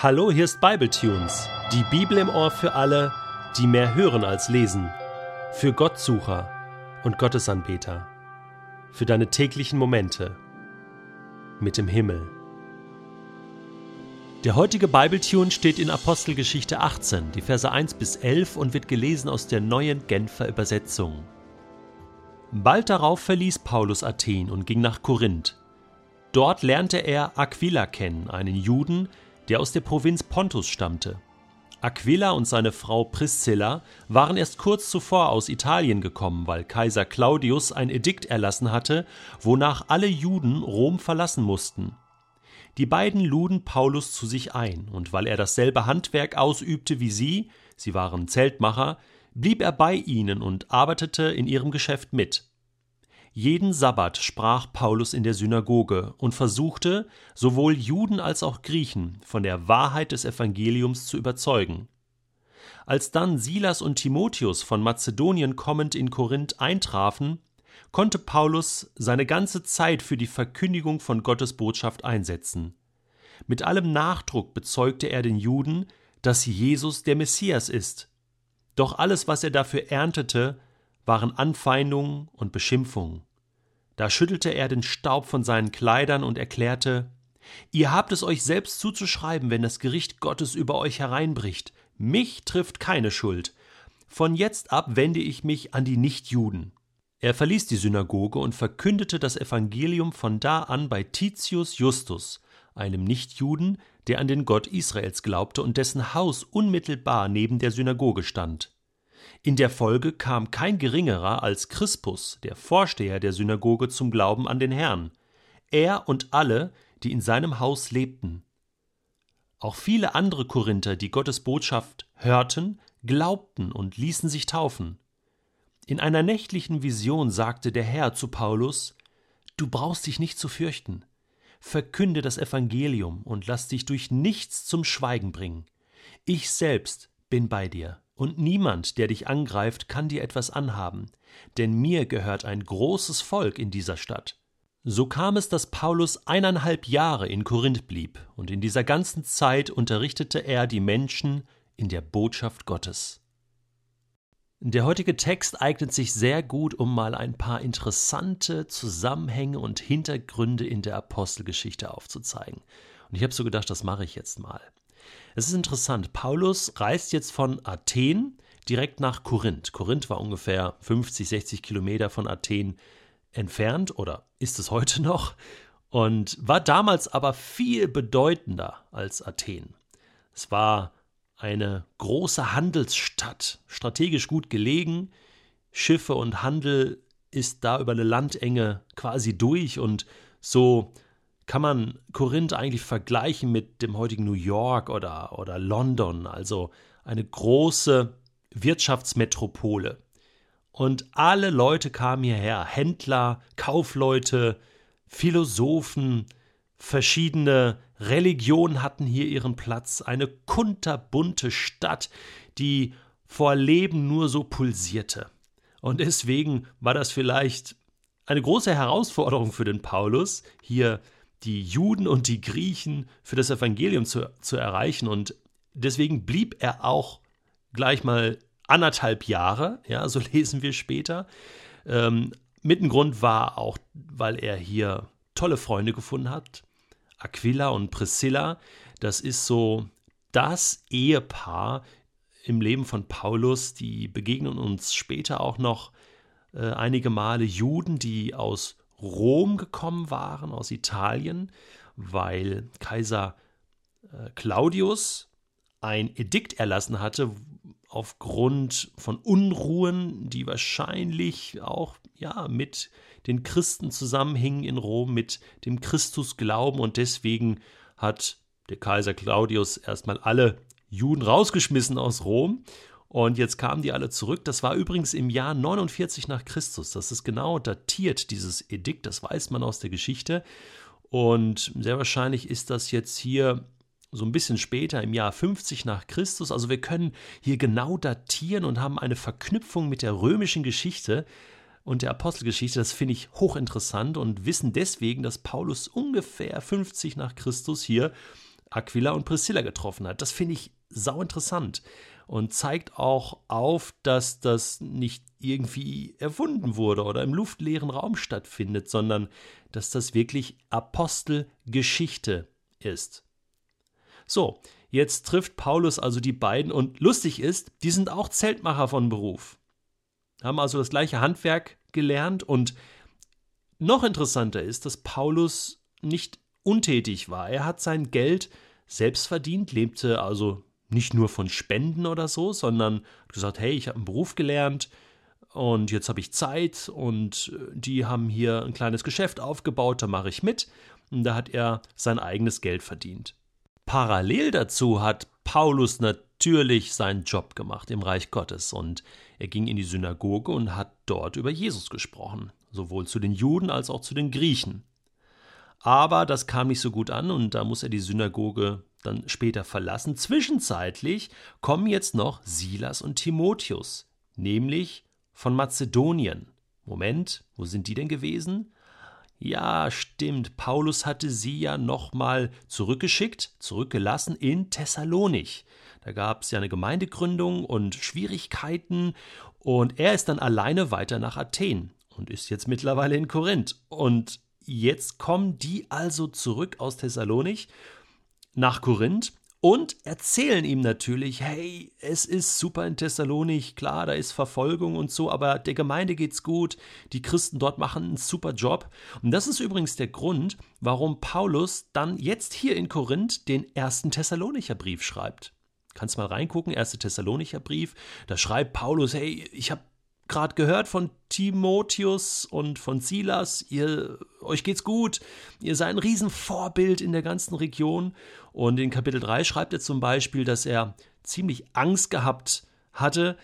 Hallo, hier ist Bibletunes, die Bibel im Ohr für alle, die mehr hören als lesen, für Gottsucher und Gottesanbeter, für deine täglichen Momente mit dem Himmel. Der heutige Bibletune steht in Apostelgeschichte 18, die Verse 1 bis 11 und wird gelesen aus der neuen Genfer Übersetzung. Bald darauf verließ Paulus Athen und ging nach Korinth. Dort lernte er Aquila kennen, einen Juden, der aus der Provinz Pontus stammte. Aquila und seine Frau Priscilla waren erst kurz zuvor aus Italien gekommen, weil Kaiser Claudius ein Edikt erlassen hatte, wonach alle Juden Rom verlassen mussten. Die beiden luden Paulus zu sich ein, und weil er dasselbe Handwerk ausübte wie sie, sie waren Zeltmacher, blieb er bei ihnen und arbeitete in ihrem Geschäft mit. Jeden Sabbat sprach Paulus in der Synagoge und versuchte, sowohl Juden als auch Griechen von der Wahrheit des Evangeliums zu überzeugen. Als dann Silas und Timotheus von Mazedonien kommend in Korinth eintrafen, konnte Paulus seine ganze Zeit für die Verkündigung von Gottes Botschaft einsetzen. Mit allem Nachdruck bezeugte er den Juden, dass Jesus der Messias ist. Doch alles, was er dafür erntete, waren Anfeindungen und Beschimpfungen. Da schüttelte er den Staub von seinen Kleidern und erklärte Ihr habt es euch selbst zuzuschreiben, wenn das Gericht Gottes über euch hereinbricht. Mich trifft keine Schuld. Von jetzt ab wende ich mich an die Nichtjuden. Er verließ die Synagoge und verkündete das Evangelium von da an bei Titius Justus, einem Nichtjuden, der an den Gott Israels glaubte und dessen Haus unmittelbar neben der Synagoge stand. In der Folge kam kein geringerer als Crispus, der Vorsteher der Synagoge, zum Glauben an den Herrn, er und alle, die in seinem Haus lebten. Auch viele andere Korinther, die Gottes Botschaft hörten, glaubten und ließen sich taufen. In einer nächtlichen Vision sagte der Herr zu Paulus Du brauchst dich nicht zu fürchten. Verkünde das Evangelium und lass dich durch nichts zum Schweigen bringen. Ich selbst bin bei dir und niemand, der dich angreift, kann dir etwas anhaben, denn mir gehört ein großes Volk in dieser Stadt. So kam es, dass Paulus eineinhalb Jahre in Korinth blieb, und in dieser ganzen Zeit unterrichtete er die Menschen in der Botschaft Gottes. Der heutige Text eignet sich sehr gut, um mal ein paar interessante Zusammenhänge und Hintergründe in der Apostelgeschichte aufzuzeigen. Und ich habe so gedacht, das mache ich jetzt mal. Es ist interessant, Paulus reist jetzt von Athen direkt nach Korinth. Korinth war ungefähr 50, 60 Kilometer von Athen entfernt oder ist es heute noch und war damals aber viel bedeutender als Athen. Es war eine große Handelsstadt, strategisch gut gelegen. Schiffe und Handel ist da über eine Landenge quasi durch und so kann man Korinth eigentlich vergleichen mit dem heutigen New York oder, oder London, also eine große Wirtschaftsmetropole. Und alle Leute kamen hierher, Händler, Kaufleute, Philosophen, verschiedene Religionen hatten hier ihren Platz, eine kunterbunte Stadt, die vor Leben nur so pulsierte. Und deswegen war das vielleicht eine große Herausforderung für den Paulus, hier die Juden und die Griechen für das Evangelium zu, zu erreichen. Und deswegen blieb er auch gleich mal anderthalb Jahre, ja, so lesen wir später. Ähm, mit war auch, weil er hier tolle Freunde gefunden hat. Aquila und Priscilla, das ist so das Ehepaar im Leben von Paulus, die begegnen uns später auch noch äh, einige Male Juden, die aus Rom gekommen waren, aus Italien, weil Kaiser äh, Claudius ein Edikt erlassen hatte, aufgrund von Unruhen, die wahrscheinlich auch ja mit den Christen zusammenhingen in Rom, mit dem Christusglauben. Und deswegen hat der Kaiser Claudius erstmal alle Juden rausgeschmissen aus Rom und jetzt kamen die alle zurück. Das war übrigens im Jahr 49 nach Christus. Das ist genau datiert, dieses Edikt. Das weiß man aus der Geschichte. Und sehr wahrscheinlich ist das jetzt hier so ein bisschen später im Jahr 50 nach Christus. Also wir können hier genau datieren und haben eine Verknüpfung mit der römischen Geschichte und der Apostelgeschichte. Das finde ich hochinteressant und wissen deswegen, dass Paulus ungefähr 50 nach Christus hier Aquila und Priscilla getroffen hat. Das finde ich sau interessant und zeigt auch auf, dass das nicht irgendwie erfunden wurde oder im luftleeren Raum stattfindet, sondern dass das wirklich Apostelgeschichte ist. So, jetzt trifft Paulus also die beiden und lustig ist, die sind auch Zeltmacher von Beruf. Haben also das gleiche Handwerk gelernt und noch interessanter ist, dass Paulus nicht untätig war. Er hat sein Geld selbst verdient, lebte also nicht nur von Spenden oder so, sondern gesagt, hey, ich habe einen Beruf gelernt und jetzt habe ich Zeit und äh, die haben hier ein kleines Geschäft aufgebaut, da mache ich mit. Und da hat er sein eigenes Geld verdient. Parallel dazu hat Paulus natürlich seinen Job gemacht im Reich Gottes und er ging in die Synagoge und hat dort über Jesus gesprochen, sowohl zu den Juden als auch zu den Griechen. Aber das kam nicht so gut an und da muss er die Synagoge dann später verlassen. Zwischenzeitlich kommen jetzt noch Silas und Timotheus, nämlich von Mazedonien. Moment, wo sind die denn gewesen? Ja, stimmt, Paulus hatte sie ja nochmal zurückgeschickt, zurückgelassen in Thessalonich. Da gab es ja eine Gemeindegründung und Schwierigkeiten und er ist dann alleine weiter nach Athen und ist jetzt mittlerweile in Korinth. Und jetzt kommen die also zurück aus Thessalonich nach Korinth und erzählen ihm natürlich, hey, es ist super in Thessalonich, klar, da ist Verfolgung und so, aber der Gemeinde geht's gut, die Christen dort machen einen super Job. Und das ist übrigens der Grund, warum Paulus dann jetzt hier in Korinth den ersten Thessalonicher Brief schreibt. Kannst mal reingucken, erste Thessalonicher Brief, da schreibt Paulus, hey, ich habe gerade gehört von Timotheus und von Silas, ihr, euch geht's gut, ihr seid ein Riesenvorbild in der ganzen Region. Und in Kapitel 3 schreibt er zum Beispiel, dass er ziemlich Angst gehabt hatte,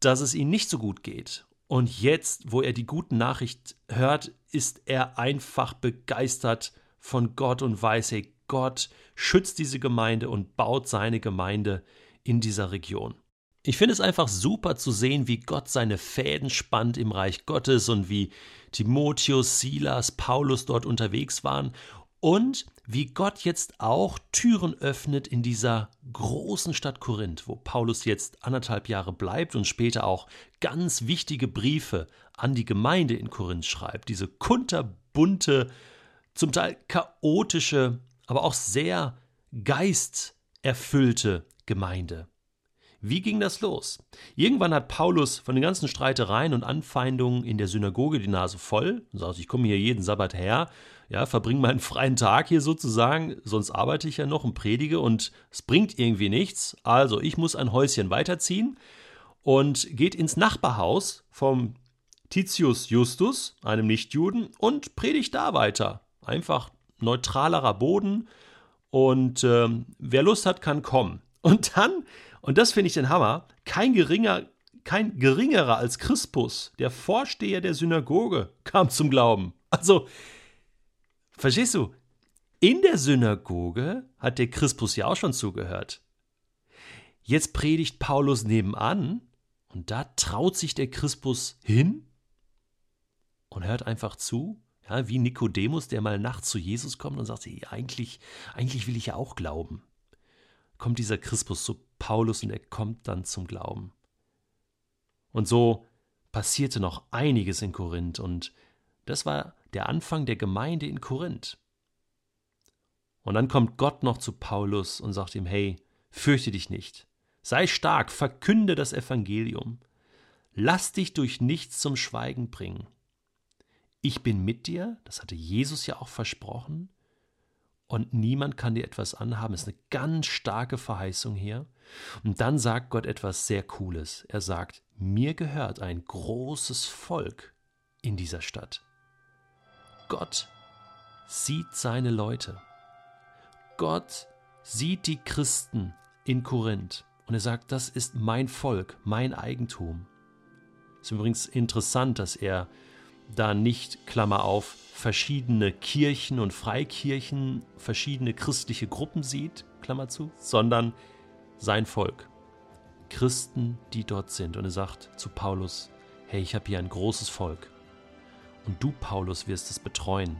dass es ihm nicht so gut geht. Und jetzt, wo er die guten Nachricht hört, ist er einfach begeistert von Gott und weiß, hey, Gott schützt diese Gemeinde und baut seine Gemeinde in dieser Region. Ich finde es einfach super zu sehen, wie Gott seine Fäden spannt im Reich Gottes und wie Timotheus, Silas, Paulus dort unterwegs waren und wie Gott jetzt auch Türen öffnet in dieser großen Stadt Korinth, wo Paulus jetzt anderthalb Jahre bleibt und später auch ganz wichtige Briefe an die Gemeinde in Korinth schreibt. Diese kunterbunte, zum Teil chaotische, aber auch sehr geisterfüllte Gemeinde. Wie ging das los? Irgendwann hat Paulus von den ganzen Streitereien und Anfeindungen in der Synagoge die Nase voll und sagt, ich komme hier jeden Sabbat her, ja, verbringe meinen freien Tag hier sozusagen, sonst arbeite ich ja noch und predige und es bringt irgendwie nichts. Also ich muss ein Häuschen weiterziehen und geht ins Nachbarhaus vom Titius Justus, einem Nichtjuden, und predigt da weiter. Einfach neutralerer Boden und äh, wer Lust hat, kann kommen. Und dann und das finde ich den Hammer. Kein geringer, kein geringerer als Crispus, der Vorsteher der Synagoge, kam zum Glauben. Also, verstehst du? In der Synagoge hat der Crispus ja auch schon zugehört. Jetzt predigt Paulus nebenan und da traut sich der Crispus hin und hört einfach zu. Ja, wie Nikodemus, der mal nachts zu Jesus kommt und sagt, hey, eigentlich, eigentlich will ich ja auch glauben. Kommt dieser Crispus zu Paulus und er kommt dann zum Glauben. Und so passierte noch einiges in Korinth und das war der Anfang der Gemeinde in Korinth. Und dann kommt Gott noch zu Paulus und sagt ihm, hey, fürchte dich nicht, sei stark, verkünde das Evangelium, lass dich durch nichts zum Schweigen bringen. Ich bin mit dir, das hatte Jesus ja auch versprochen, und niemand kann dir etwas anhaben. Das ist eine ganz starke Verheißung hier. Und dann sagt Gott etwas sehr Cooles. Er sagt, mir gehört ein großes Volk in dieser Stadt. Gott sieht seine Leute. Gott sieht die Christen in Korinth. Und er sagt, das ist mein Volk, mein Eigentum. Es ist übrigens interessant, dass er da nicht, Klammer auf, verschiedene Kirchen und Freikirchen, verschiedene christliche Gruppen sieht, Klammer zu, sondern sein Volk. Christen, die dort sind. Und er sagt zu Paulus, hey, ich habe hier ein großes Volk. Und du, Paulus, wirst es betreuen.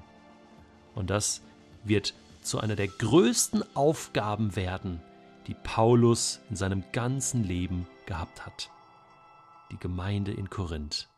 Und das wird zu einer der größten Aufgaben werden, die Paulus in seinem ganzen Leben gehabt hat. Die Gemeinde in Korinth.